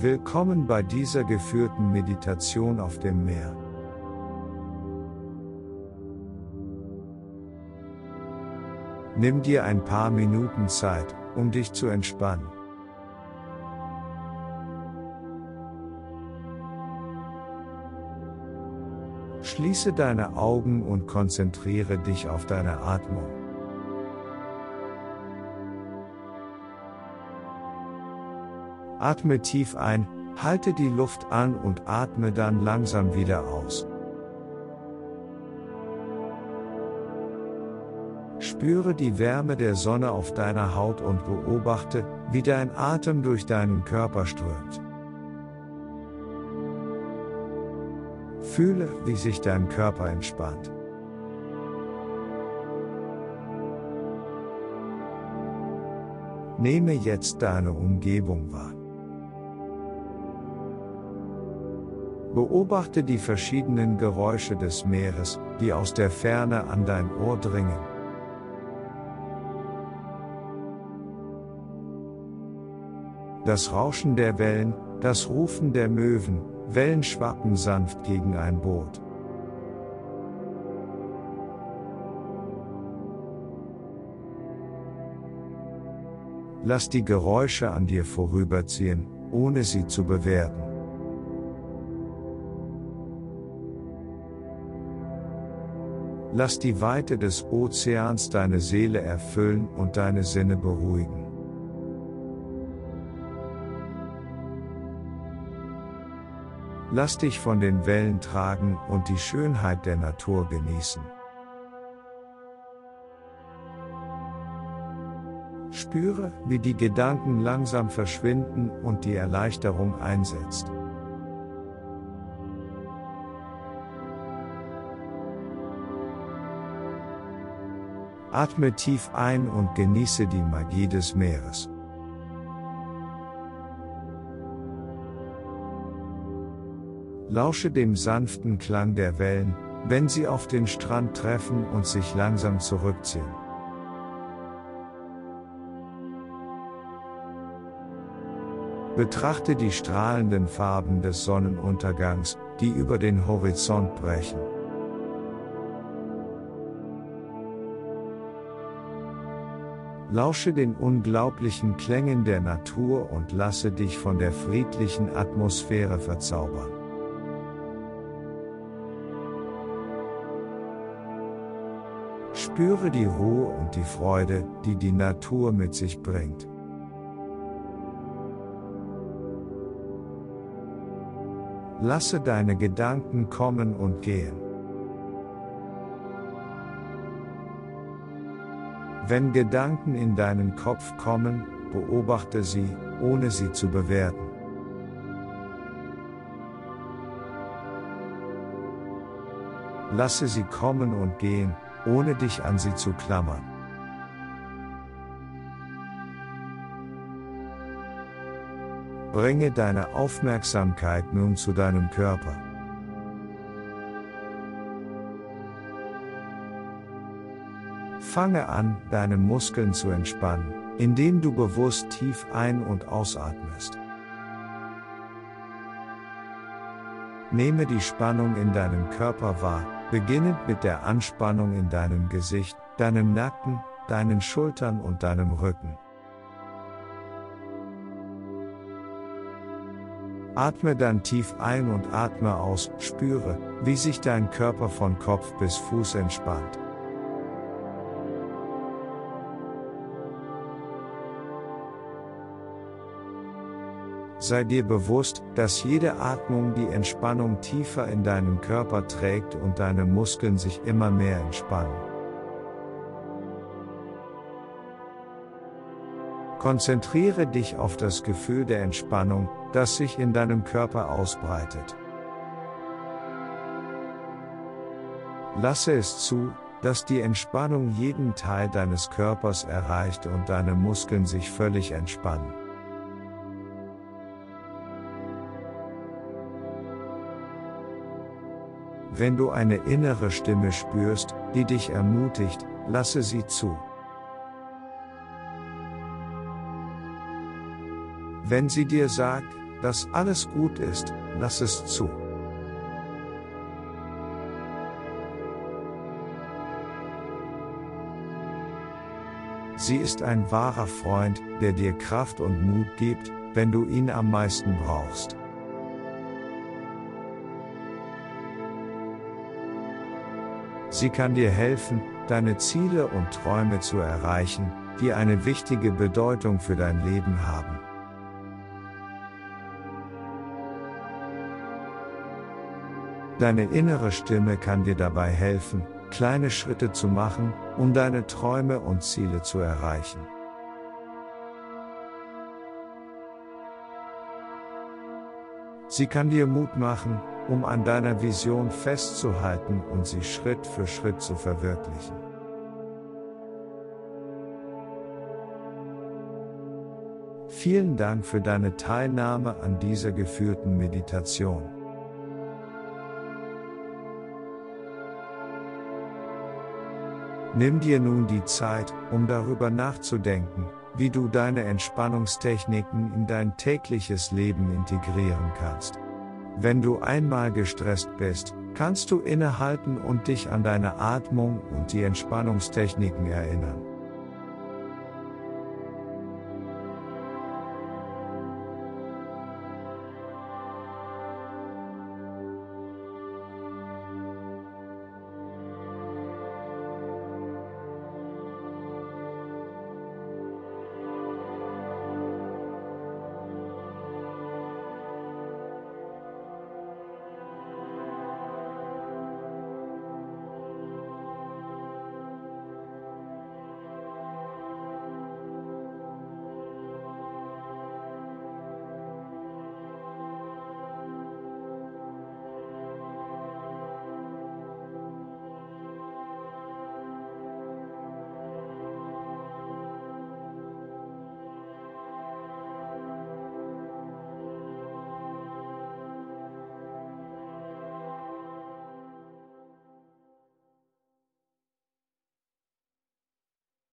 Willkommen bei dieser geführten Meditation auf dem Meer. Nimm dir ein paar Minuten Zeit, um dich zu entspannen. Schließe deine Augen und konzentriere dich auf deine Atmung. Atme tief ein, halte die Luft an und atme dann langsam wieder aus. Spüre die Wärme der Sonne auf deiner Haut und beobachte, wie dein Atem durch deinen Körper strömt. Fühle, wie sich dein Körper entspannt. Nehme jetzt deine Umgebung wahr. Beobachte die verschiedenen Geräusche des Meeres, die aus der Ferne an dein Ohr dringen. Das Rauschen der Wellen, das Rufen der Möwen, Wellen schwappen sanft gegen ein Boot. Lass die Geräusche an dir vorüberziehen, ohne sie zu bewerten. Lass die Weite des Ozeans deine Seele erfüllen und deine Sinne beruhigen. Lass dich von den Wellen tragen und die Schönheit der Natur genießen. Spüre, wie die Gedanken langsam verschwinden und die Erleichterung einsetzt. Atme tief ein und genieße die Magie des Meeres. Lausche dem sanften Klang der Wellen, wenn sie auf den Strand treffen und sich langsam zurückziehen. Betrachte die strahlenden Farben des Sonnenuntergangs, die über den Horizont brechen. Lausche den unglaublichen Klängen der Natur und lasse dich von der friedlichen Atmosphäre verzaubern. Spüre die Ruhe und die Freude, die die Natur mit sich bringt. Lasse deine Gedanken kommen und gehen. Wenn Gedanken in deinen Kopf kommen, beobachte sie, ohne sie zu bewerten. Lasse sie kommen und gehen, ohne dich an sie zu klammern. Bringe deine Aufmerksamkeit nun zu deinem Körper. Fange an, deine Muskeln zu entspannen, indem du bewusst tief ein- und ausatmest. Nehme die Spannung in deinem Körper wahr, beginnend mit der Anspannung in deinem Gesicht, deinem Nacken, deinen Schultern und deinem Rücken. Atme dann tief ein und atme aus, spüre, wie sich dein Körper von Kopf bis Fuß entspannt. Sei dir bewusst, dass jede Atmung die Entspannung tiefer in deinen Körper trägt und deine Muskeln sich immer mehr entspannen. Konzentriere dich auf das Gefühl der Entspannung, das sich in deinem Körper ausbreitet. Lasse es zu, dass die Entspannung jeden Teil deines Körpers erreicht und deine Muskeln sich völlig entspannen. Wenn du eine innere Stimme spürst, die dich ermutigt, lasse sie zu. Wenn sie dir sagt, dass alles gut ist, lass es zu. Sie ist ein wahrer Freund, der dir Kraft und Mut gibt, wenn du ihn am meisten brauchst. Sie kann dir helfen, deine Ziele und Träume zu erreichen, die eine wichtige Bedeutung für dein Leben haben. Deine innere Stimme kann dir dabei helfen, kleine Schritte zu machen, um deine Träume und Ziele zu erreichen. Sie kann dir Mut machen, um an deiner Vision festzuhalten und sie Schritt für Schritt zu verwirklichen. Vielen Dank für deine Teilnahme an dieser geführten Meditation. Nimm dir nun die Zeit, um darüber nachzudenken, wie du deine Entspannungstechniken in dein tägliches Leben integrieren kannst. Wenn du einmal gestresst bist, kannst du innehalten und dich an deine Atmung und die Entspannungstechniken erinnern.